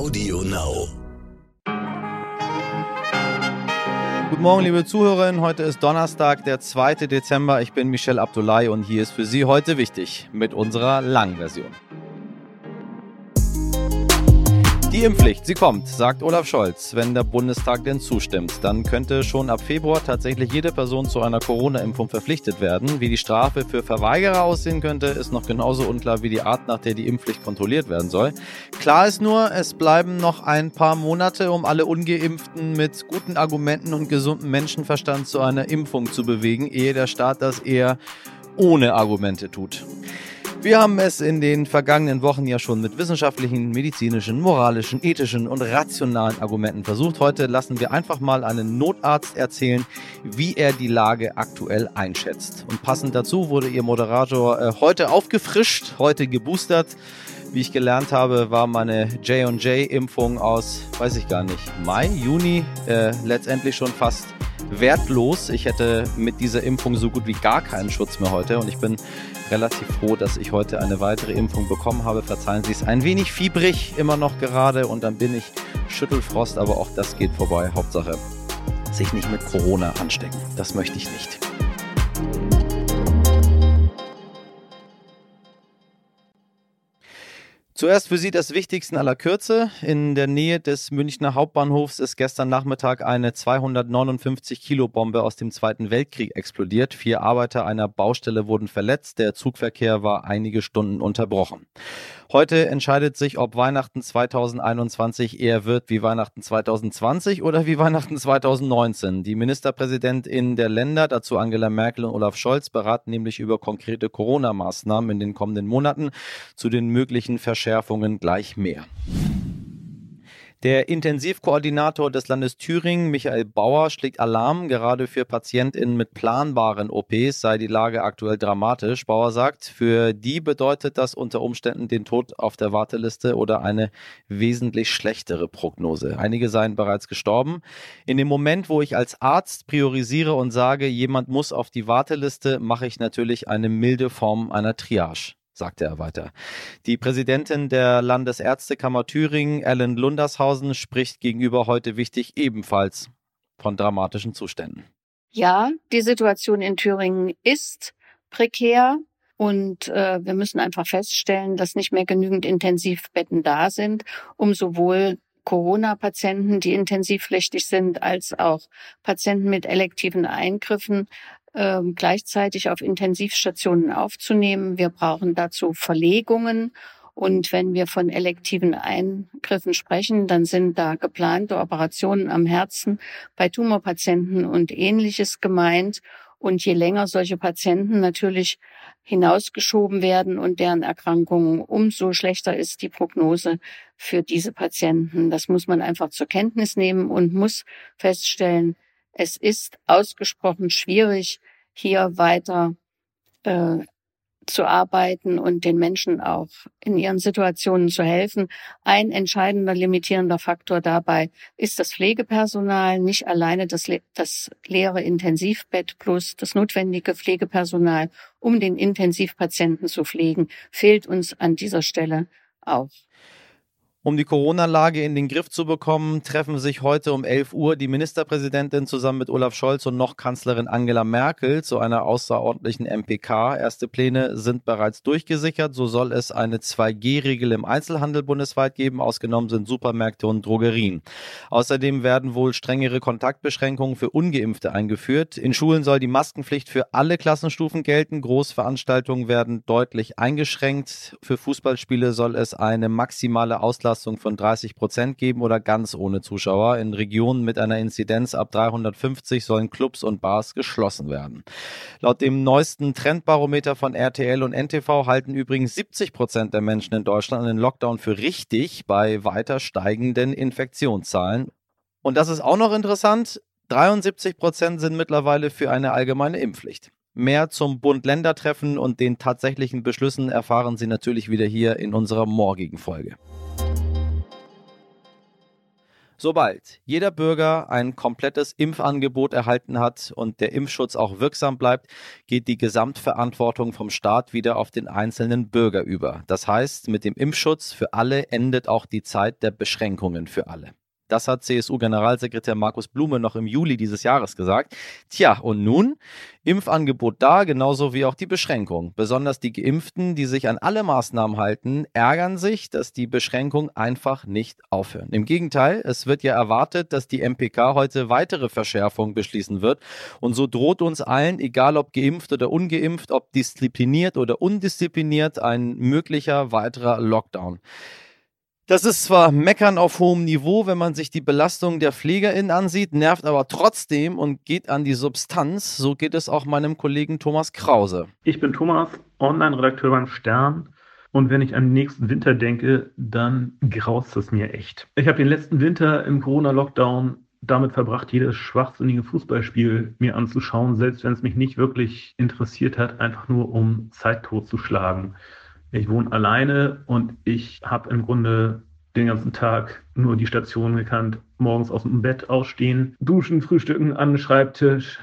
Audio Now. Guten Morgen, liebe Zuhörerinnen. Heute ist Donnerstag, der 2. Dezember. Ich bin Michel Abdullahi und hier ist für Sie heute wichtig mit unserer langen Version. Die Impfpflicht, sie kommt, sagt Olaf Scholz. Wenn der Bundestag denn zustimmt, dann könnte schon ab Februar tatsächlich jede Person zu einer Corona-Impfung verpflichtet werden. Wie die Strafe für Verweigerer aussehen könnte, ist noch genauso unklar wie die Art, nach der die Impfpflicht kontrolliert werden soll. Klar ist nur, es bleiben noch ein paar Monate, um alle Ungeimpften mit guten Argumenten und gesundem Menschenverstand zu einer Impfung zu bewegen, ehe der Staat das eher ohne Argumente tut. Wir haben es in den vergangenen Wochen ja schon mit wissenschaftlichen, medizinischen, moralischen, ethischen und rationalen Argumenten versucht. Heute lassen wir einfach mal einen Notarzt erzählen, wie er die Lage aktuell einschätzt. Und passend dazu wurde Ihr Moderator äh, heute aufgefrischt, heute geboostert. Wie ich gelernt habe, war meine J&J-Impfung aus, weiß ich gar nicht, Mai, Juni, äh, letztendlich schon fast wertlos. Ich hätte mit dieser Impfung so gut wie gar keinen Schutz mehr heute und ich bin relativ froh, dass ich heute eine weitere Impfung bekommen habe. Verzeihen Sie es, ein wenig fiebrig immer noch gerade und dann bin ich Schüttelfrost, aber auch das geht vorbei. Hauptsache, sich nicht mit Corona anstecken. Das möchte ich nicht. Zuerst für Sie das Wichtigste aller Kürze. In der Nähe des Münchner Hauptbahnhofs ist gestern Nachmittag eine 259 Kilo Bombe aus dem Zweiten Weltkrieg explodiert. Vier Arbeiter einer Baustelle wurden verletzt. Der Zugverkehr war einige Stunden unterbrochen. Heute entscheidet sich, ob Weihnachten 2021 eher wird wie Weihnachten 2020 oder wie Weihnachten 2019. Die Ministerpräsidentinnen der Länder, dazu Angela Merkel und Olaf Scholz, beraten nämlich über konkrete Corona-Maßnahmen in den kommenden Monaten. Zu den möglichen Verschärfungen gleich mehr. Der Intensivkoordinator des Landes Thüringen, Michael Bauer, schlägt Alarm. Gerade für PatientInnen mit planbaren OPs sei die Lage aktuell dramatisch. Bauer sagt, für die bedeutet das unter Umständen den Tod auf der Warteliste oder eine wesentlich schlechtere Prognose. Einige seien bereits gestorben. In dem Moment, wo ich als Arzt priorisiere und sage, jemand muss auf die Warteliste, mache ich natürlich eine milde Form einer Triage sagte er weiter. Die Präsidentin der Landesärztekammer Thüringen, Ellen Lundershausen, spricht gegenüber heute wichtig ebenfalls von dramatischen Zuständen. Ja, die Situation in Thüringen ist prekär und äh, wir müssen einfach feststellen, dass nicht mehr genügend Intensivbetten da sind, um sowohl Corona-Patienten, die intensivpflichtig sind, als auch Patienten mit elektiven Eingriffen ähm, gleichzeitig auf Intensivstationen aufzunehmen. Wir brauchen dazu Verlegungen. Und wenn wir von elektiven Eingriffen sprechen, dann sind da geplante Operationen am Herzen bei Tumorpatienten und ähnliches gemeint. Und je länger solche Patienten natürlich hinausgeschoben werden und deren Erkrankungen, umso schlechter ist die Prognose für diese Patienten. Das muss man einfach zur Kenntnis nehmen und muss feststellen, es ist ausgesprochen schwierig, hier weiter äh, zu arbeiten und den Menschen auch in ihren Situationen zu helfen. Ein entscheidender limitierender Faktor dabei ist das Pflegepersonal, nicht alleine das, das leere Intensivbett plus das notwendige Pflegepersonal, um den Intensivpatienten zu pflegen, fehlt uns an dieser Stelle auch. Um die Corona-Lage in den Griff zu bekommen, treffen sich heute um 11 Uhr die Ministerpräsidentin zusammen mit Olaf Scholz und noch Kanzlerin Angela Merkel zu einer außerordentlichen MPK. Erste Pläne sind bereits durchgesichert. So soll es eine 2G-Regel im Einzelhandel bundesweit geben. Ausgenommen sind Supermärkte und Drogerien. Außerdem werden wohl strengere Kontaktbeschränkungen für Ungeimpfte eingeführt. In Schulen soll die Maskenpflicht für alle Klassenstufen gelten. Großveranstaltungen werden deutlich eingeschränkt. Für Fußballspiele soll es eine maximale Auslastung Auslastung von 30 Prozent geben oder ganz ohne Zuschauer. In Regionen mit einer Inzidenz ab 350 sollen Clubs und Bars geschlossen werden. Laut dem neuesten Trendbarometer von RTL und NTV halten übrigens 70 Prozent der Menschen in Deutschland den Lockdown für richtig bei weiter steigenden Infektionszahlen. Und das ist auch noch interessant. 73 Prozent sind mittlerweile für eine allgemeine Impfpflicht. Mehr zum Bund-Länder-Treffen und den tatsächlichen Beschlüssen erfahren Sie natürlich wieder hier in unserer morgigen Folge. Sobald jeder Bürger ein komplettes Impfangebot erhalten hat und der Impfschutz auch wirksam bleibt, geht die Gesamtverantwortung vom Staat wieder auf den einzelnen Bürger über. Das heißt, mit dem Impfschutz für alle endet auch die Zeit der Beschränkungen für alle. Das hat CSU-Generalsekretär Markus Blume noch im Juli dieses Jahres gesagt. Tja, und nun? Impfangebot da, genauso wie auch die Beschränkung. Besonders die Geimpften, die sich an alle Maßnahmen halten, ärgern sich, dass die Beschränkungen einfach nicht aufhören. Im Gegenteil, es wird ja erwartet, dass die MPK heute weitere Verschärfungen beschließen wird. Und so droht uns allen, egal ob geimpft oder ungeimpft, ob diszipliniert oder undiszipliniert, ein möglicher weiterer Lockdown. Das ist zwar Meckern auf hohem Niveau, wenn man sich die Belastung der PflegerInnen ansieht, nervt aber trotzdem und geht an die Substanz. So geht es auch meinem Kollegen Thomas Krause. Ich bin Thomas, Online-Redakteur beim Stern. Und wenn ich an den nächsten Winter denke, dann graust es mir echt. Ich habe den letzten Winter im Corona-Lockdown damit verbracht, jedes schwachsinnige Fußballspiel mir anzuschauen, selbst wenn es mich nicht wirklich interessiert hat, einfach nur um Zeit totzuschlagen. Ich wohne alleine und ich habe im Grunde den ganzen Tag nur die Station gekannt. Morgens aus dem Bett ausstehen, duschen, frühstücken an den Schreibtisch,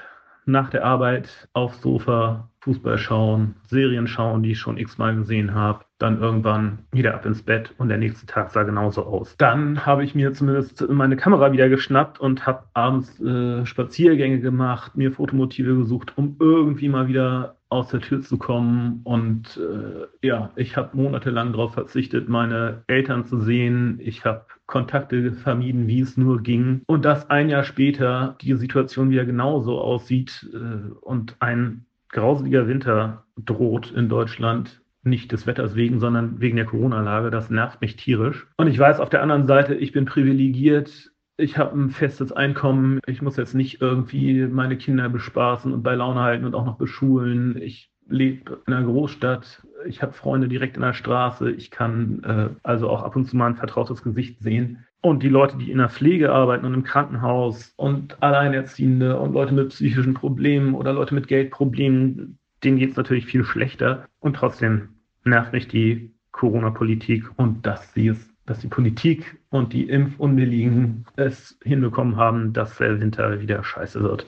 nach der Arbeit aufs Sofa, Fußball schauen, Serien schauen, die ich schon x-mal gesehen habe, dann irgendwann wieder ab ins Bett und der nächste Tag sah genauso aus. Dann habe ich mir zumindest meine Kamera wieder geschnappt und habe abends äh, Spaziergänge gemacht, mir Fotomotive gesucht, um irgendwie mal wieder aus der Tür zu kommen. Und äh, ja, ich habe monatelang darauf verzichtet, meine Eltern zu sehen. Ich habe Kontakte vermieden, wie es nur ging. Und dass ein Jahr später die Situation wieder genauso aussieht äh, und ein grauseliger Winter droht in Deutschland, nicht des Wetters wegen, sondern wegen der Corona-Lage. Das nervt mich tierisch. Und ich weiß auf der anderen Seite, ich bin privilegiert ich habe ein festes Einkommen, ich muss jetzt nicht irgendwie meine Kinder bespaßen und bei Laune halten und auch noch beschulen. Ich lebe in einer Großstadt, ich habe Freunde direkt in der Straße, ich kann äh, also auch ab und zu mal ein vertrautes Gesicht sehen. Und die Leute, die in der Pflege arbeiten und im Krankenhaus und Alleinerziehende und Leute mit psychischen Problemen oder Leute mit Geldproblemen, denen geht es natürlich viel schlechter. Und trotzdem nervt mich die Corona-Politik und dass sie es dass die Politik und die Impfunwilligen es hinbekommen haben, dass der Winter wieder scheiße wird.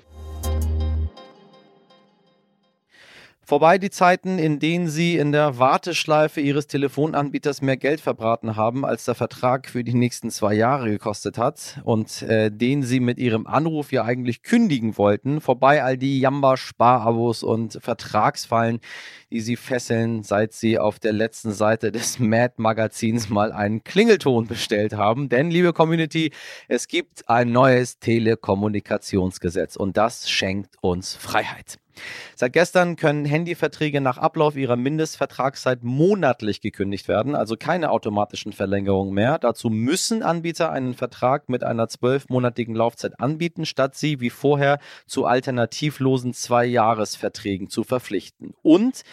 Vorbei die Zeiten, in denen Sie in der Warteschleife Ihres Telefonanbieters mehr Geld verbraten haben, als der Vertrag für die nächsten zwei Jahre gekostet hat und äh, den Sie mit Ihrem Anruf ja eigentlich kündigen wollten. Vorbei all die Jamba-Sparabos und Vertragsfallen, die Sie fesseln, seit Sie auf der letzten Seite des Mad-Magazins mal einen Klingelton bestellt haben. Denn, liebe Community, es gibt ein neues Telekommunikationsgesetz und das schenkt uns Freiheit. Seit gestern können Handyverträge nach Ablauf ihrer Mindestvertragszeit monatlich gekündigt werden, also keine automatischen Verlängerungen mehr. Dazu müssen Anbieter einen Vertrag mit einer zwölfmonatigen Laufzeit anbieten, statt sie wie vorher zu alternativlosen Zwei-Jahres-Verträgen zu verpflichten. Und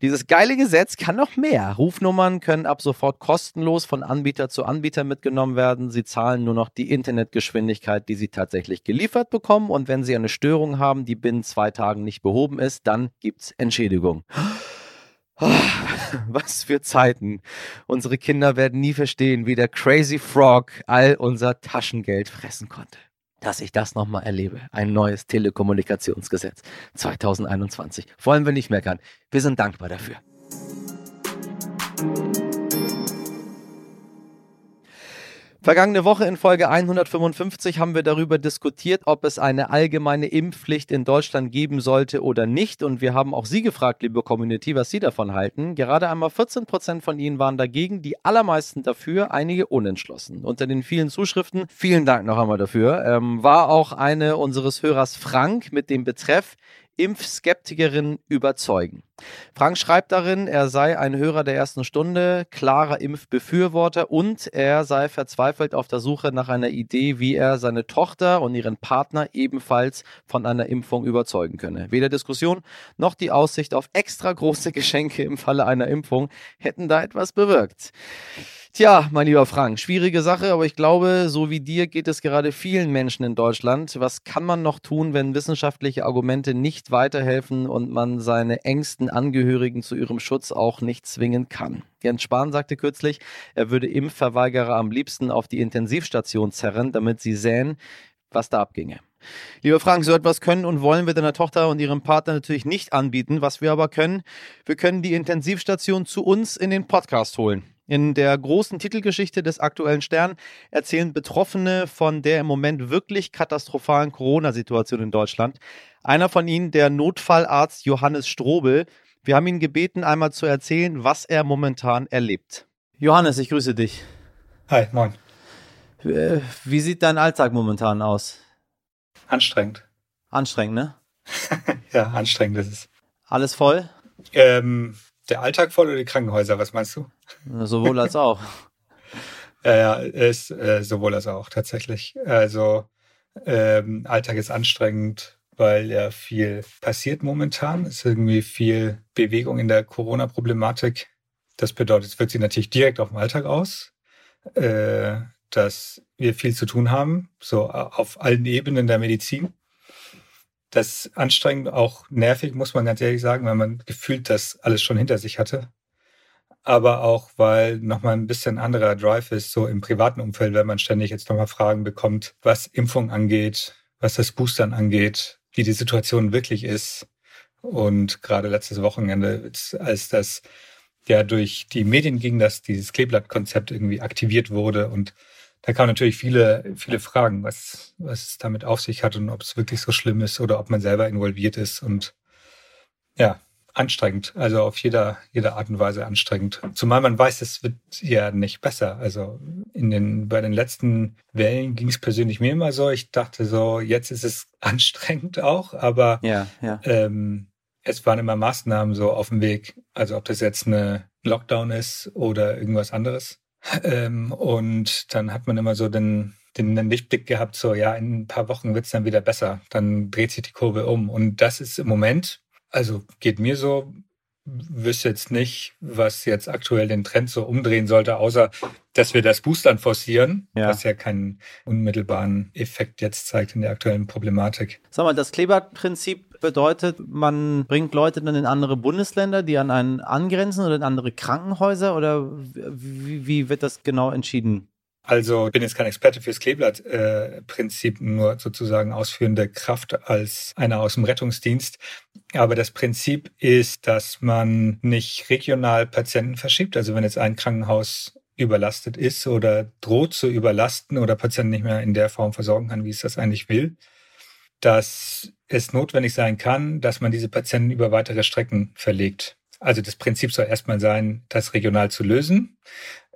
dieses geile Gesetz kann noch mehr. Rufnummern können ab sofort kostenlos von Anbieter zu Anbieter mitgenommen werden. Sie zahlen nur noch die Internetgeschwindigkeit, die sie tatsächlich geliefert bekommen. Und wenn sie eine Störung haben, die binnen zwei Tagen nicht behoben ist, dann gibt's Entschädigung. Was für Zeiten. Unsere Kinder werden nie verstehen, wie der Crazy Frog all unser Taschengeld fressen konnte dass ich das nochmal erlebe. Ein neues Telekommunikationsgesetz 2021. Wollen wir nicht meckern. Wir sind dankbar dafür. Vergangene Woche in Folge 155 haben wir darüber diskutiert, ob es eine allgemeine Impfpflicht in Deutschland geben sollte oder nicht. Und wir haben auch Sie gefragt, liebe Community, was Sie davon halten. Gerade einmal 14 Prozent von Ihnen waren dagegen, die allermeisten dafür, einige unentschlossen. Unter den vielen Zuschriften, vielen Dank noch einmal dafür, ähm, war auch eine unseres Hörers Frank mit dem Betreff Impfskeptikerin überzeugen. Frank schreibt darin, er sei ein Hörer der ersten Stunde, klarer Impfbefürworter und er sei verzweifelt auf der Suche nach einer Idee, wie er seine Tochter und ihren Partner ebenfalls von einer Impfung überzeugen könne. Weder Diskussion noch die Aussicht auf extra große Geschenke im Falle einer Impfung hätten da etwas bewirkt. Tja, mein lieber Frank, schwierige Sache, aber ich glaube, so wie dir geht es gerade vielen Menschen in Deutschland. Was kann man noch tun, wenn wissenschaftliche Argumente nicht weiterhelfen und man seine engsten Angehörigen zu ihrem Schutz auch nicht zwingen kann? Jens Spahn sagte kürzlich, er würde Impfverweigerer am liebsten auf die Intensivstation zerren, damit sie sähen, was da abginge. Lieber Frank, so etwas können und wollen wir deiner Tochter und ihrem Partner natürlich nicht anbieten. Was wir aber können, wir können die Intensivstation zu uns in den Podcast holen. In der großen Titelgeschichte des aktuellen Stern erzählen Betroffene von der im Moment wirklich katastrophalen Corona-Situation in Deutschland. Einer von ihnen, der Notfallarzt Johannes Strobel. Wir haben ihn gebeten, einmal zu erzählen, was er momentan erlebt. Johannes, ich grüße dich. Hi, moin. Äh, wie sieht dein Alltag momentan aus? Anstrengend. Anstrengend, ne? ja, anstrengend ist es. Alles voll? Ähm, der Alltag voll oder die Krankenhäuser, was meinst du? Sowohl als auch. ja, ja, ist äh, sowohl als auch tatsächlich. Also ähm, Alltag ist anstrengend, weil ja viel passiert momentan. Es ist irgendwie viel Bewegung in der Corona-Problematik. Das bedeutet, es wirkt sich natürlich direkt auf den Alltag aus, äh, dass wir viel zu tun haben, so auf allen Ebenen der Medizin das ist anstrengend, auch nervig, muss man ganz ehrlich sagen, weil man gefühlt das alles schon hinter sich hatte. Aber auch, weil nochmal ein bisschen anderer Drive ist, so im privaten Umfeld, wenn man ständig jetzt nochmal Fragen bekommt, was Impfung angeht, was das Boostern angeht, wie die Situation wirklich ist. Und gerade letztes Wochenende, als das ja durch die Medien ging, dass dieses Kleeblattkonzept irgendwie aktiviert wurde und da kamen natürlich viele, viele Fragen, was, was es damit auf sich hat und ob es wirklich so schlimm ist oder ob man selber involviert ist und ja, anstrengend. Also auf jeder, jeder Art und Weise anstrengend. Zumal man weiß, es wird ja nicht besser. Also in den, bei den letzten Wellen ging es persönlich mir immer so. Ich dachte so, jetzt ist es anstrengend auch, aber ja, ja. Ähm, es waren immer Maßnahmen so auf dem Weg. Also ob das jetzt eine Lockdown ist oder irgendwas anderes. Ähm, und dann hat man immer so den, den, den Lichtblick gehabt, so ja, in ein paar Wochen wird's dann wieder besser. Dann dreht sich die Kurve um. Und das ist im Moment, also geht mir so, wüsste jetzt nicht, was jetzt aktuell den Trend so umdrehen sollte, außer dass wir das Boostern forcieren, ja. was ja keinen unmittelbaren Effekt jetzt zeigt in der aktuellen Problematik. Sag mal, das Kleberprinzip bedeutet, man bringt Leute dann in andere Bundesländer, die an einen angrenzen oder in andere Krankenhäuser oder wie, wie wird das genau entschieden? Also ich bin jetzt kein Experte fürs Kleeblatt-Prinzip, äh, nur sozusagen ausführende Kraft als einer aus dem Rettungsdienst. Aber das Prinzip ist, dass man nicht regional Patienten verschiebt. Also wenn jetzt ein Krankenhaus überlastet ist oder droht zu überlasten oder Patienten nicht mehr in der Form versorgen kann, wie es das eigentlich will, dass es notwendig sein kann, dass man diese Patienten über weitere Strecken verlegt. Also das Prinzip soll erstmal sein, das regional zu lösen.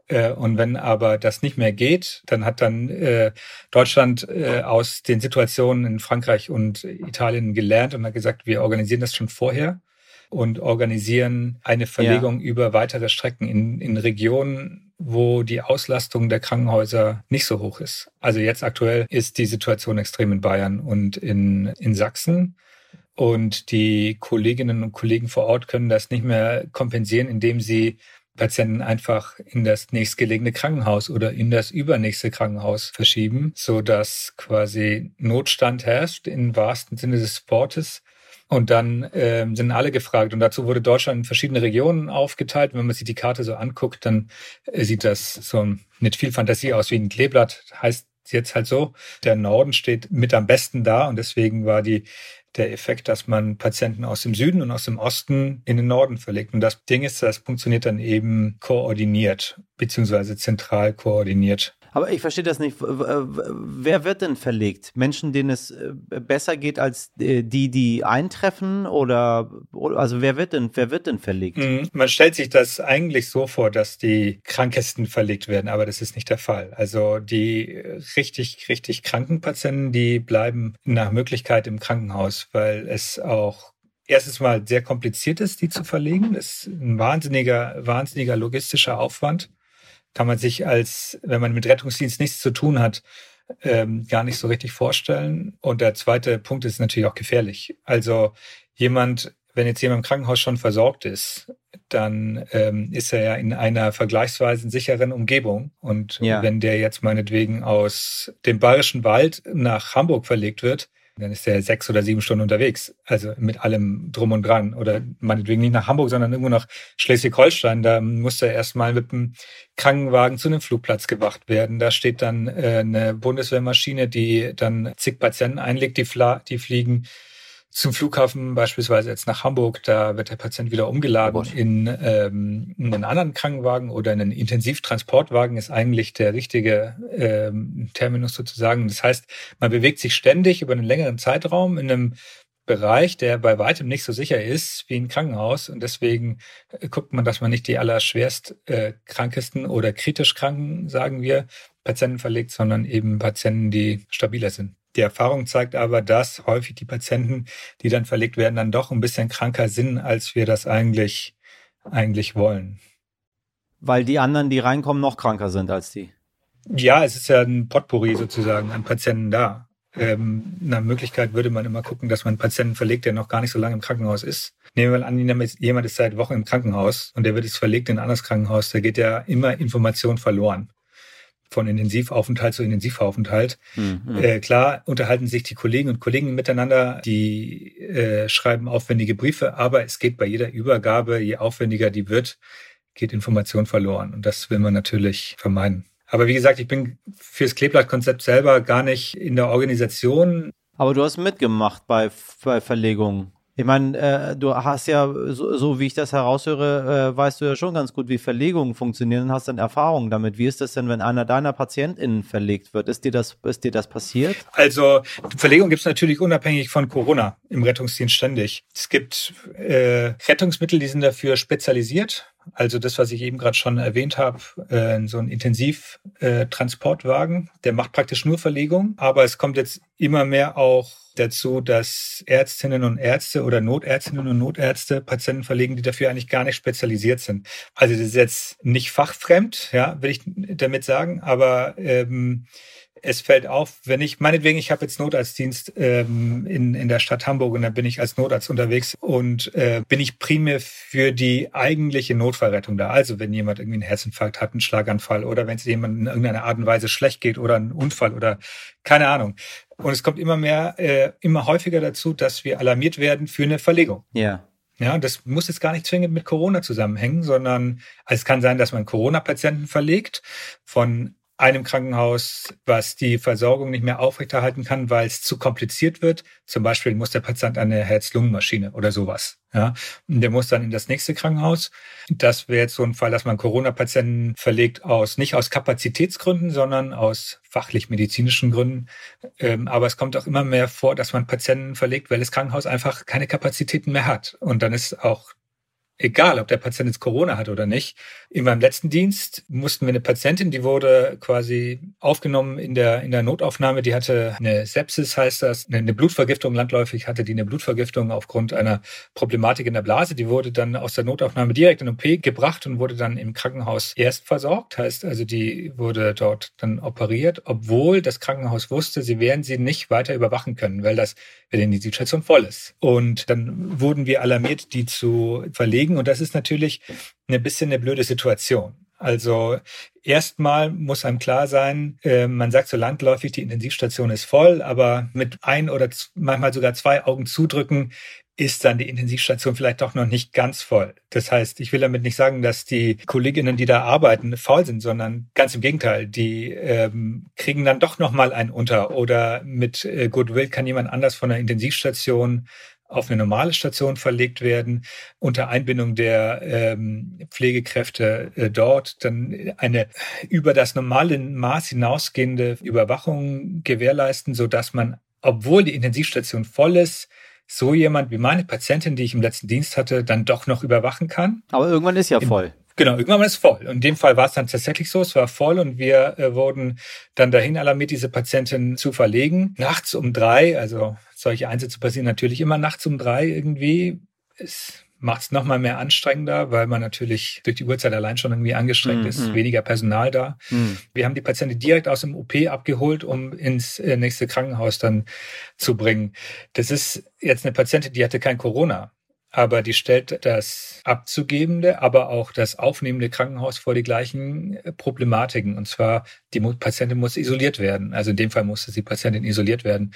Äh, und wenn aber das nicht mehr geht, dann hat dann äh, Deutschland äh, aus den Situationen in Frankreich und Italien gelernt und hat gesagt, wir organisieren das schon vorher und organisieren eine Verlegung ja. über weitere Strecken in, in Regionen, wo die Auslastung der Krankenhäuser nicht so hoch ist. Also jetzt aktuell ist die Situation extrem in Bayern und in, in Sachsen. Und die Kolleginnen und Kollegen vor Ort können das nicht mehr kompensieren, indem sie Patienten einfach in das nächstgelegene Krankenhaus oder in das übernächste Krankenhaus verschieben, so dass quasi Notstand herrscht im wahrsten Sinne des Wortes und dann äh, sind alle gefragt. Und dazu wurde Deutschland in verschiedene Regionen aufgeteilt. wenn man sich die Karte so anguckt, dann äh, sieht das so mit viel Fantasie aus wie ein Kleeblatt. Heißt jetzt halt so, der Norden steht mit am besten da. Und deswegen war die der Effekt, dass man Patienten aus dem Süden und aus dem Osten in den Norden verlegt. Und das Ding ist, das funktioniert dann eben koordiniert, beziehungsweise zentral koordiniert. Aber ich verstehe das nicht. Wer wird denn verlegt? Menschen, denen es äh, besser geht als äh, die, die eintreffen? Oder, also wer wird denn, wer wird denn verlegt? Mhm. Man stellt sich das eigentlich so vor, dass die Krankesten verlegt werden, aber das ist nicht der Fall. Also die richtig, richtig kranken Patienten, die bleiben nach Möglichkeit im Krankenhaus, weil es auch erstens mal sehr kompliziert ist, die zu verlegen. Das ist ein wahnsinniger, wahnsinniger logistischer Aufwand kann man sich als, wenn man mit Rettungsdienst nichts zu tun hat, ähm, gar nicht so richtig vorstellen. Und der zweite Punkt ist natürlich auch gefährlich. Also jemand wenn jetzt jemand im Krankenhaus schon versorgt ist, dann ähm, ist er ja in einer vergleichsweise sicheren Umgebung. Und ja. wenn der jetzt meinetwegen aus dem Bayerischen Wald nach Hamburg verlegt wird, dann ist er sechs oder sieben Stunden unterwegs. Also mit allem drum und dran. Oder meinetwegen nicht nach Hamburg, sondern irgendwo nach Schleswig-Holstein. Da muss er erstmal mit dem Krankenwagen zu einem Flugplatz gewacht werden. Da steht dann äh, eine Bundeswehrmaschine, die dann zig Patienten einlegt, die, die fliegen zum Flughafen, beispielsweise jetzt nach Hamburg, da wird der Patient wieder umgeladen oh in, ähm, in einen anderen Krankenwagen oder in einen Intensivtransportwagen, ist eigentlich der richtige ähm, Terminus sozusagen. Das heißt, man bewegt sich ständig über einen längeren Zeitraum in einem Bereich, der bei weitem nicht so sicher ist wie ein Krankenhaus. Und deswegen äh, guckt man, dass man nicht die allerschwerst äh, krankesten oder kritisch kranken, sagen wir, Patienten verlegt, sondern eben Patienten, die stabiler sind. Die Erfahrung zeigt aber, dass häufig die Patienten, die dann verlegt werden, dann doch ein bisschen kranker sind, als wir das eigentlich, eigentlich wollen. Weil die anderen, die reinkommen, noch kranker sind als die. Ja, es ist ja ein Potpourri sozusagen an Patienten da. Ähm, nach Möglichkeit würde man immer gucken, dass man einen Patienten verlegt, der noch gar nicht so lange im Krankenhaus ist. Nehmen wir mal an, jemand ist seit Wochen im Krankenhaus und der wird jetzt verlegt in ein anderes Krankenhaus, da geht ja immer Information verloren von Intensivaufenthalt zu Intensivaufenthalt. Mhm. Äh, klar unterhalten sich die Kollegen und Kollegen miteinander, die äh, schreiben aufwendige Briefe, aber es geht bei jeder Übergabe, je aufwendiger die wird, geht Information verloren. Und das will man natürlich vermeiden. Aber wie gesagt, ich bin fürs Kleeblattkonzept selber gar nicht in der Organisation. Aber du hast mitgemacht bei, bei Verlegungen. Ich meine, äh, du hast ja, so, so, wie ich das heraushöre, äh, weißt du ja schon ganz gut, wie Verlegungen funktionieren und hast dann Erfahrungen damit. Wie ist das denn, wenn einer deiner PatientInnen verlegt wird? Ist dir das, ist dir das passiert? Also, Verlegung gibt es natürlich unabhängig von Corona im Rettungsdienst ständig. Es gibt äh, Rettungsmittel, die sind dafür spezialisiert. Also das, was ich eben gerade schon erwähnt habe, äh, so ein Intensivtransportwagen, äh, der macht praktisch nur Verlegung. Aber es kommt jetzt immer mehr auch dazu, dass Ärztinnen und Ärzte oder Notärztinnen und Notärzte Patienten verlegen, die dafür eigentlich gar nicht spezialisiert sind. Also das ist jetzt nicht fachfremd, ja, will ich damit sagen, aber ähm, es fällt auf, wenn ich, meinetwegen, ich habe jetzt Notarztdienst ähm, in, in der Stadt Hamburg und da bin ich als Notarzt unterwegs und äh, bin ich primär für die eigentliche Notfallrettung da. Also wenn jemand irgendwie einen Herzinfarkt hat, einen Schlaganfall oder wenn es jemandem in irgendeiner Art und Weise schlecht geht oder einen Unfall oder keine Ahnung. Und es kommt immer mehr, äh, immer häufiger dazu, dass wir alarmiert werden für eine Verlegung. Ja. Ja, das muss jetzt gar nicht zwingend mit Corona zusammenhängen, sondern es kann sein, dass man Corona-Patienten verlegt von einem Krankenhaus, was die Versorgung nicht mehr aufrechterhalten kann, weil es zu kompliziert wird. Zum Beispiel muss der Patient eine Herz-Lungen-Maschine oder sowas. Ja, und der muss dann in das nächste Krankenhaus. Das wäre jetzt so ein Fall, dass man Corona-Patienten verlegt aus, nicht aus Kapazitätsgründen, sondern aus fachlich-medizinischen Gründen. Ähm, aber es kommt auch immer mehr vor, dass man Patienten verlegt, weil das Krankenhaus einfach keine Kapazitäten mehr hat. Und dann ist auch egal, ob der Patient jetzt Corona hat oder nicht. In meinem letzten Dienst mussten wir eine Patientin, die wurde quasi aufgenommen in der, in der Notaufnahme, die hatte eine Sepsis, heißt das, eine Blutvergiftung, landläufig hatte die eine Blutvergiftung aufgrund einer Problematik in der Blase. Die wurde dann aus der Notaufnahme direkt in OP gebracht und wurde dann im Krankenhaus erst versorgt. Heißt also, die wurde dort dann operiert, obwohl das Krankenhaus wusste, sie werden sie nicht weiter überwachen können, weil das, wenn die Situation voll ist. Und dann wurden wir alarmiert, die zu verlegen kriegen. Und das ist natürlich ein bisschen eine blöde Situation. Also erstmal muss einem klar sein, äh, man sagt so landläufig, die Intensivstation ist voll, aber mit ein oder manchmal sogar zwei Augen zudrücken ist dann die Intensivstation vielleicht doch noch nicht ganz voll. Das heißt, ich will damit nicht sagen, dass die Kolleginnen, die da arbeiten, faul sind, sondern ganz im Gegenteil, die ähm, kriegen dann doch noch mal einen unter oder mit äh, Goodwill kann jemand anders von der Intensivstation auf eine normale Station verlegt werden, unter Einbindung der ähm, Pflegekräfte äh, dort dann eine über das normale Maß hinausgehende Überwachung gewährleisten, so dass man, obwohl die Intensivstation voll ist, so jemand wie meine Patientin, die ich im letzten Dienst hatte, dann doch noch überwachen kann. Aber irgendwann ist ja voll. Genau, irgendwann war es voll. Und in dem Fall war es dann tatsächlich so, es war voll und wir äh, wurden dann dahin alarmiert, diese Patientin zu verlegen. Nachts um drei, also solche Einsätze passieren natürlich immer nachts um drei irgendwie. Es macht es nochmal mehr anstrengender, weil man natürlich durch die Uhrzeit allein schon irgendwie angestrengt mm, ist, mm. weniger Personal da. Mm. Wir haben die Patientin direkt aus dem OP abgeholt, um ins äh, nächste Krankenhaus dann zu bringen. Das ist jetzt eine Patientin, die hatte kein Corona. aber die stellt das abzugebende, aber auch das aufnehmende Krankenhaus vor die gleichen äh, Problematiken. Und zwar, die Patientin muss isoliert werden. Also in dem Fall musste die Patientin isoliert werden.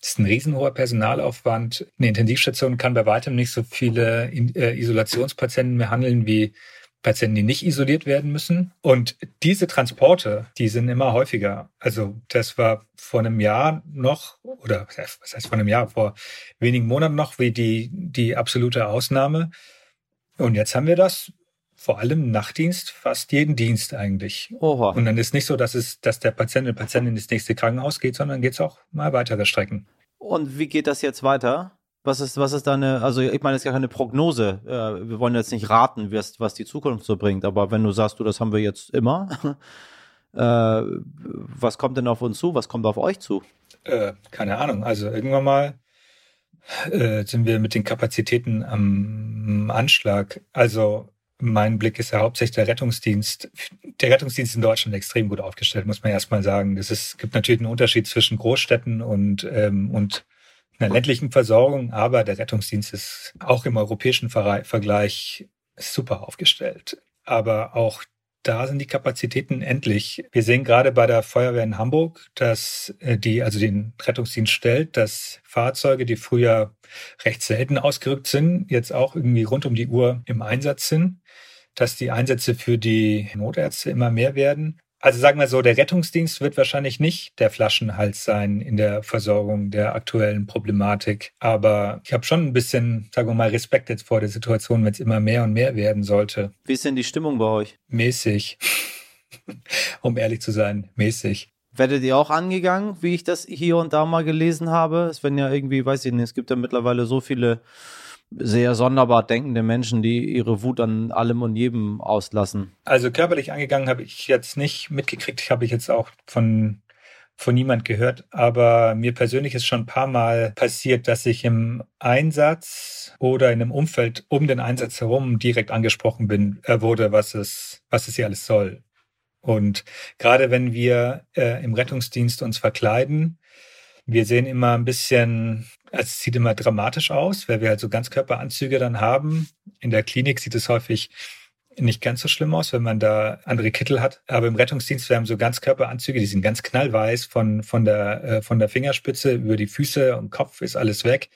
Das ist ein riesenhoher Personalaufwand. Eine Intensivstation kann bei weitem nicht so viele äh, Isolationspatienten mehr handeln wie Patienten, die nicht isoliert werden müssen. Und diese Transporte, die sind immer häufiger. Also das war vor einem Jahr noch, oder was heißt vor einem Jahr, vor wenigen Monaten noch, wie die, die absolute Ausnahme. Und jetzt haben wir das vor allem Nachtdienst, fast jeden Dienst eigentlich. Oha. Und dann ist nicht so, dass es, dass der Patient oder Patientin ins nächste Krankenhaus geht, sondern geht es auch mal weitere Strecken. Und wie geht das jetzt weiter? Was ist, was ist deine, also ich meine, es ist ja keine Prognose. Äh, wir wollen jetzt nicht raten, was, was die Zukunft so bringt, aber wenn du sagst, du, das haben wir jetzt immer, äh, was kommt denn auf uns zu? Was kommt auf euch zu? Äh, keine Ahnung. Also irgendwann mal äh, sind wir mit den Kapazitäten am Anschlag. Also mein Blick ist ja hauptsächlich der Rettungsdienst. Der Rettungsdienst in Deutschland extrem gut aufgestellt, muss man erstmal sagen. Es gibt natürlich einen Unterschied zwischen Großstädten und, ähm, und einer ländlichen Versorgung, aber der Rettungsdienst ist auch im europäischen Vergleich super aufgestellt. Aber auch da sind die Kapazitäten endlich. Wir sehen gerade bei der Feuerwehr in Hamburg, dass äh, die, also den Rettungsdienst stellt, dass Fahrzeuge, die früher recht selten ausgerückt sind, jetzt auch irgendwie rund um die Uhr im Einsatz sind, dass die Einsätze für die Notärzte immer mehr werden also sagen wir so, der Rettungsdienst wird wahrscheinlich nicht der Flaschenhals sein in der Versorgung der aktuellen Problematik. Aber ich habe schon ein bisschen, sagen wir mal, Respekt jetzt vor der Situation, wenn es immer mehr und mehr werden sollte. Wie ist denn die Stimmung bei euch? Mäßig. um ehrlich zu sein, mäßig. Werdet ihr auch angegangen, wie ich das hier und da mal gelesen habe? Es werden ja irgendwie, weiß ich nicht, es gibt ja mittlerweile so viele sehr sonderbar denkende Menschen, die ihre Wut an allem und jedem auslassen. Also körperlich angegangen habe ich jetzt nicht mitgekriegt, habe ich jetzt auch von von niemand gehört, aber mir persönlich ist schon ein paar Mal passiert, dass ich im Einsatz oder in einem Umfeld um den Einsatz herum direkt angesprochen bin, äh, wurde, was es, was es hier alles soll. Und gerade wenn wir äh, im Rettungsdienst uns verkleiden, wir sehen immer ein bisschen, es sieht immer dramatisch aus, weil wir halt so Ganzkörperanzüge dann haben. In der Klinik sieht es häufig nicht ganz so schlimm aus, wenn man da andere Kittel hat. Aber im Rettungsdienst, wir haben so Ganzkörperanzüge, die sind ganz knallweiß von, von, der, äh, von der Fingerspitze über die Füße und Kopf ist alles weg.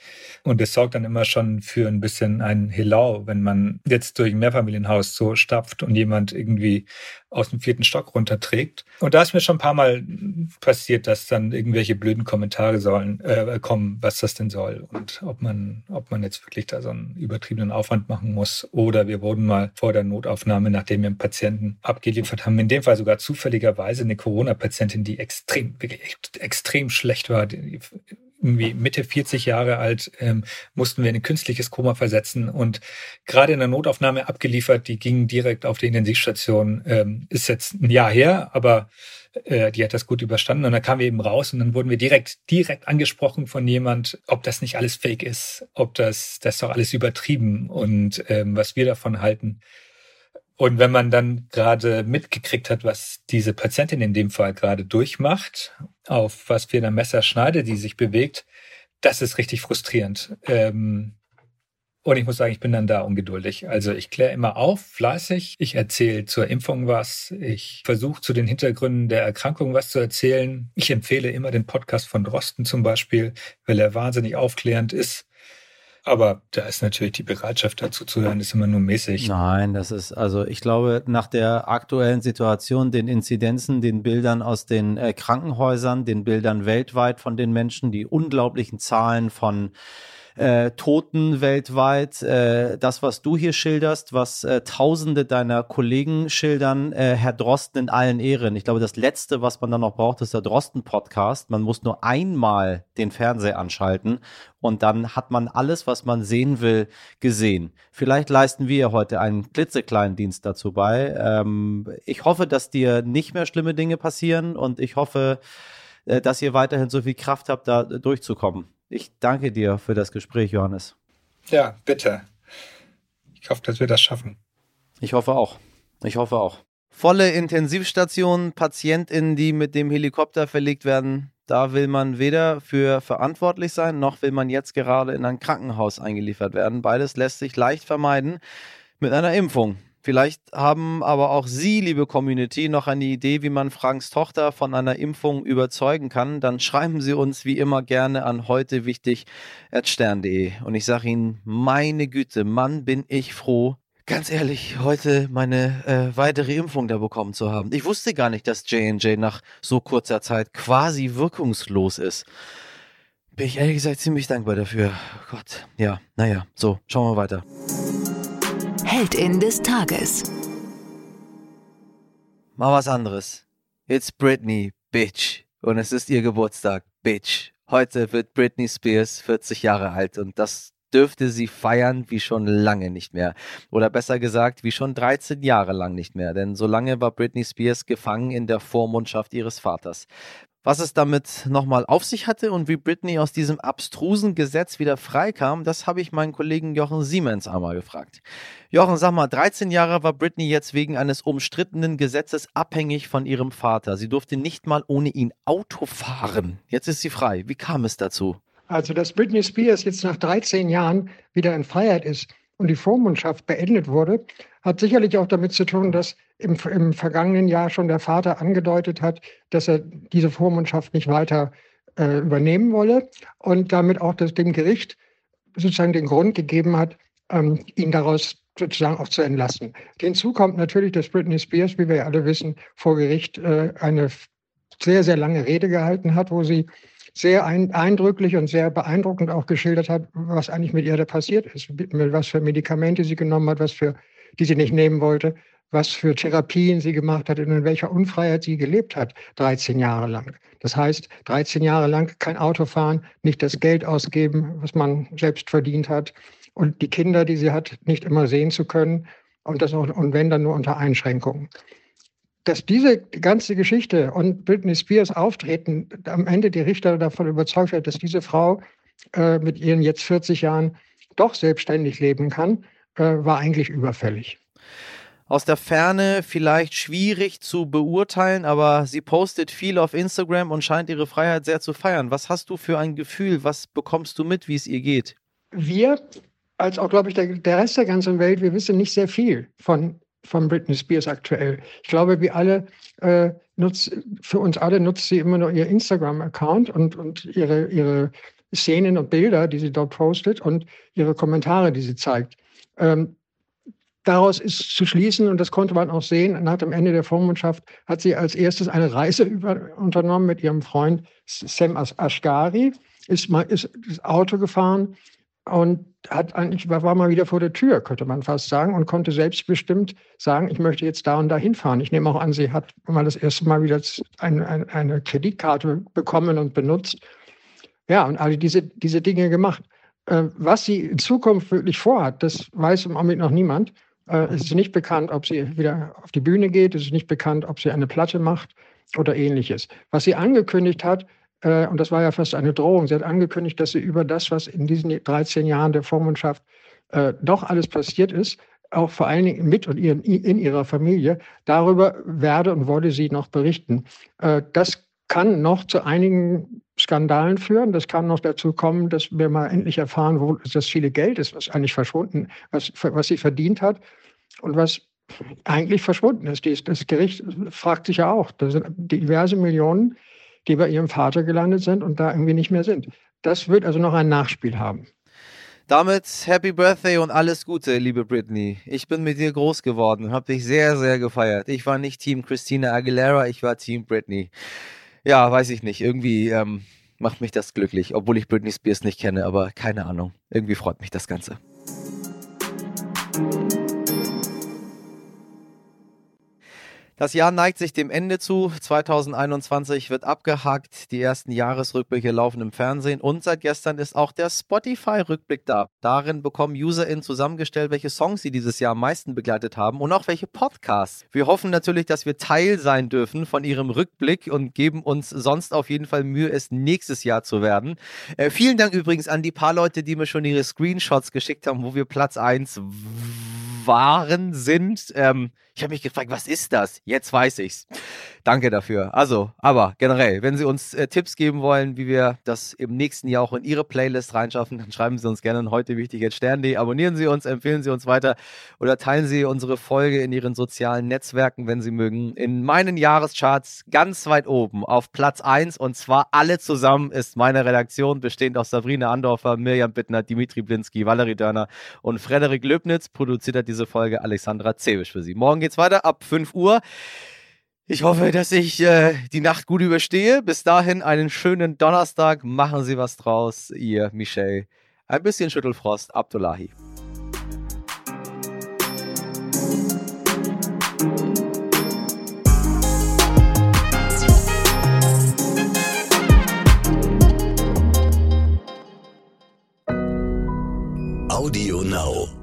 Und das sorgt dann immer schon für ein bisschen ein Helau, wenn man jetzt durch ein Mehrfamilienhaus so stapft und jemand irgendwie aus dem vierten Stock runterträgt. Und da ist mir schon ein paar Mal passiert, dass dann irgendwelche blöden Kommentare sollen, äh, kommen, was das denn soll und ob man, ob man jetzt wirklich da so einen übertriebenen Aufwand machen muss. Oder wir wurden mal vor der Notaufnahme, nachdem wir einen Patienten abgeliefert haben, in dem Fall sogar zufälligerweise eine Corona-Patientin, die extrem, wirklich extrem schlecht war, die irgendwie Mitte 40 Jahre alt, ähm, mussten wir in ein künstliches Koma versetzen und gerade in der Notaufnahme abgeliefert, die ging direkt auf die Intensivstation. Ähm, ist jetzt ein Jahr her, aber äh, die hat das gut überstanden und dann kamen wir eben raus und dann wurden wir direkt direkt angesprochen von jemand, ob das nicht alles Fake ist, ob das das doch alles übertrieben und ähm, was wir davon halten. Und wenn man dann gerade mitgekriegt hat, was diese Patientin in dem Fall gerade durchmacht, auf was für eine Messerschneide die sich bewegt, das ist richtig frustrierend. Ähm, und ich muss sagen, ich bin dann da ungeduldig. Also ich kläre immer auf, fleißig. Ich erzähle zur Impfung was. Ich versuche zu den Hintergründen der Erkrankung was zu erzählen. Ich empfehle immer den Podcast von Drosten zum Beispiel, weil er wahnsinnig aufklärend ist. Aber da ist natürlich die Bereitschaft dazu zu hören, ist immer nur mäßig. Nein, das ist, also ich glaube, nach der aktuellen Situation, den Inzidenzen, den Bildern aus den äh, Krankenhäusern, den Bildern weltweit von den Menschen, die unglaublichen Zahlen von äh, Toten weltweit. Äh, das, was du hier schilderst, was äh, Tausende deiner Kollegen schildern, äh, Herr Drosten in allen Ehren. Ich glaube, das Letzte, was man dann noch braucht, ist der Drosten-Podcast. Man muss nur einmal den Fernseher anschalten und dann hat man alles, was man sehen will, gesehen. Vielleicht leisten wir heute einen klitzekleinen Dienst dazu bei. Ähm, ich hoffe, dass dir nicht mehr schlimme Dinge passieren und ich hoffe, äh, dass ihr weiterhin so viel Kraft habt, da durchzukommen. Ich danke dir für das Gespräch, Johannes. Ja, bitte. Ich hoffe, dass wir das schaffen. Ich hoffe auch. Ich hoffe auch. Volle Intensivstationen, PatientInnen, die mit dem Helikopter verlegt werden, Da will man weder für verantwortlich sein, noch will man jetzt gerade in ein Krankenhaus eingeliefert werden. Beides lässt sich leicht vermeiden mit einer Impfung. Vielleicht haben aber auch Sie, liebe Community, noch eine Idee, wie man Franks Tochter von einer Impfung überzeugen kann. Dann schreiben Sie uns wie immer gerne an heute. Und ich sage Ihnen, meine Güte, Mann, bin ich froh, ganz ehrlich, heute meine äh, weitere Impfung da bekommen zu haben. Ich wusste gar nicht, dass J&J nach so kurzer Zeit quasi wirkungslos ist. Bin ich ehrlich gesagt ziemlich dankbar dafür. Gott, ja, naja, so, schauen wir weiter. Heldin des Tages. Mal was anderes. It's Britney, Bitch. Und es ist ihr Geburtstag, Bitch. Heute wird Britney Spears 40 Jahre alt und das dürfte sie feiern wie schon lange nicht mehr. Oder besser gesagt, wie schon 13 Jahre lang nicht mehr. Denn so lange war Britney Spears gefangen in der Vormundschaft ihres Vaters. Was es damit nochmal auf sich hatte und wie Britney aus diesem abstrusen Gesetz wieder freikam, das habe ich meinen Kollegen Jochen Siemens einmal gefragt. Jochen, sag mal, 13 Jahre war Britney jetzt wegen eines umstrittenen Gesetzes abhängig von ihrem Vater. Sie durfte nicht mal ohne ihn Auto fahren. Jetzt ist sie frei. Wie kam es dazu? Also, dass Britney Spears jetzt nach 13 Jahren wieder in Freiheit ist und die Vormundschaft beendet wurde, hat sicherlich auch damit zu tun, dass im, im vergangenen Jahr schon der Vater angedeutet hat, dass er diese Vormundschaft nicht weiter äh, übernehmen wolle und damit auch das, dem Gericht sozusagen den Grund gegeben hat, ähm, ihn daraus sozusagen auch zu entlassen. Hinzu kommt natürlich, dass Britney Spears, wie wir ja alle wissen, vor Gericht äh, eine sehr, sehr lange Rede gehalten hat, wo sie sehr ein, eindrücklich und sehr beeindruckend auch geschildert hat, was eigentlich mit ihr da passiert ist, was für Medikamente sie genommen hat, was für, die sie nicht nehmen wollte, was für Therapien sie gemacht hat und in welcher Unfreiheit sie gelebt hat, 13 Jahre lang. Das heißt, 13 Jahre lang kein Auto fahren, nicht das Geld ausgeben, was man selbst verdient hat und die Kinder, die sie hat, nicht immer sehen zu können und das auch, und wenn dann nur unter Einschränkungen dass diese ganze Geschichte und Britney Spears Auftreten am Ende die Richter davon überzeugt hat, dass diese Frau äh, mit ihren jetzt 40 Jahren doch selbstständig leben kann, äh, war eigentlich überfällig. Aus der Ferne vielleicht schwierig zu beurteilen, aber sie postet viel auf Instagram und scheint ihre Freiheit sehr zu feiern. Was hast du für ein Gefühl? Was bekommst du mit, wie es ihr geht? Wir, als auch, glaube ich, der, der Rest der ganzen Welt, wir wissen nicht sehr viel von von Britney Spears aktuell. Ich glaube, wir alle äh, nutzt, für uns alle nutzt sie immer nur ihr Instagram-Account und, und ihre, ihre Szenen und Bilder, die sie dort postet und ihre Kommentare, die sie zeigt. Ähm, daraus ist zu schließen, und das konnte man auch sehen, nach dem Ende der Vormundschaft hat sie als erstes eine Reise über, unternommen mit ihrem Freund Sam Ashgari, ist, ist das Auto gefahren und hat eigentlich, war mal wieder vor der Tür, könnte man fast sagen, und konnte selbstbestimmt sagen, ich möchte jetzt da und da hinfahren. Ich nehme auch an, sie hat mal das erste Mal wieder eine, eine, eine Kreditkarte bekommen und benutzt. Ja, und all diese, diese Dinge gemacht. Äh, was sie in Zukunft wirklich vorhat, das weiß im Augenblick noch niemand. Äh, es ist nicht bekannt, ob sie wieder auf die Bühne geht. Es ist nicht bekannt, ob sie eine Platte macht oder ähnliches. Was sie angekündigt hat, äh, und das war ja fast eine Drohung. Sie hat angekündigt, dass sie über das, was in diesen 13 Jahren der Vormundschaft äh, doch alles passiert ist, auch vor allen Dingen mit und ihren, in ihrer Familie, darüber werde und wolle sie noch berichten. Äh, das kann noch zu einigen Skandalen führen. Das kann noch dazu kommen, dass wir mal endlich erfahren, wo das viele Geld ist, was eigentlich verschwunden, was, was sie verdient hat und was eigentlich verschwunden ist. Das Gericht fragt sich ja auch, da sind diverse Millionen, die bei ihrem Vater gelandet sind und da irgendwie nicht mehr sind. Das wird also noch ein Nachspiel haben. Damit Happy Birthday und alles Gute, liebe Britney. Ich bin mit dir groß geworden, habe dich sehr, sehr gefeiert. Ich war nicht Team Christina Aguilera, ich war Team Britney. Ja, weiß ich nicht. Irgendwie ähm, macht mich das glücklich, obwohl ich Britney Spears nicht kenne, aber keine Ahnung. Irgendwie freut mich das Ganze. Das Jahr neigt sich dem Ende zu. 2021 wird abgehakt. Die ersten Jahresrückblicke laufen im Fernsehen und seit gestern ist auch der Spotify-Rückblick da. Darin bekommen UserInnen zusammengestellt, welche Songs sie dieses Jahr am meisten begleitet haben und auch welche Podcasts. Wir hoffen natürlich, dass wir Teil sein dürfen von ihrem Rückblick und geben uns sonst auf jeden Fall Mühe, es nächstes Jahr zu werden. Äh, vielen Dank übrigens an die paar Leute, die mir schon ihre Screenshots geschickt haben, wo wir Platz 1 waren, sind. Ähm, Ich habe mich gefragt, was ist das? Jetzt weiß ich's. Danke dafür. Also, aber generell, wenn Sie uns äh, Tipps geben wollen, wie wir das im nächsten Jahr auch in Ihre Playlist reinschaffen, dann schreiben Sie uns gerne heute wichtig jetzt Stern.de. Abonnieren Sie uns, empfehlen Sie uns weiter oder teilen Sie unsere Folge in Ihren sozialen Netzwerken, wenn Sie mögen. In meinen Jahrescharts ganz weit oben auf Platz 1 und zwar alle zusammen ist meine Redaktion, bestehend aus Sabrina Andorfer, Mirjam Bittner, Dimitri Blinski, Valerie Dörner und Frederik Löbnitz. Produziert hat diese Folge Alexandra Zewisch für Sie. Morgen geht's weiter ab 5 Uhr. Ich hoffe, dass ich äh, die Nacht gut überstehe. Bis dahin einen schönen Donnerstag. Machen Sie was draus. Ihr Michel. Ein bisschen Schüttelfrost. Abdullahi. Audio Now.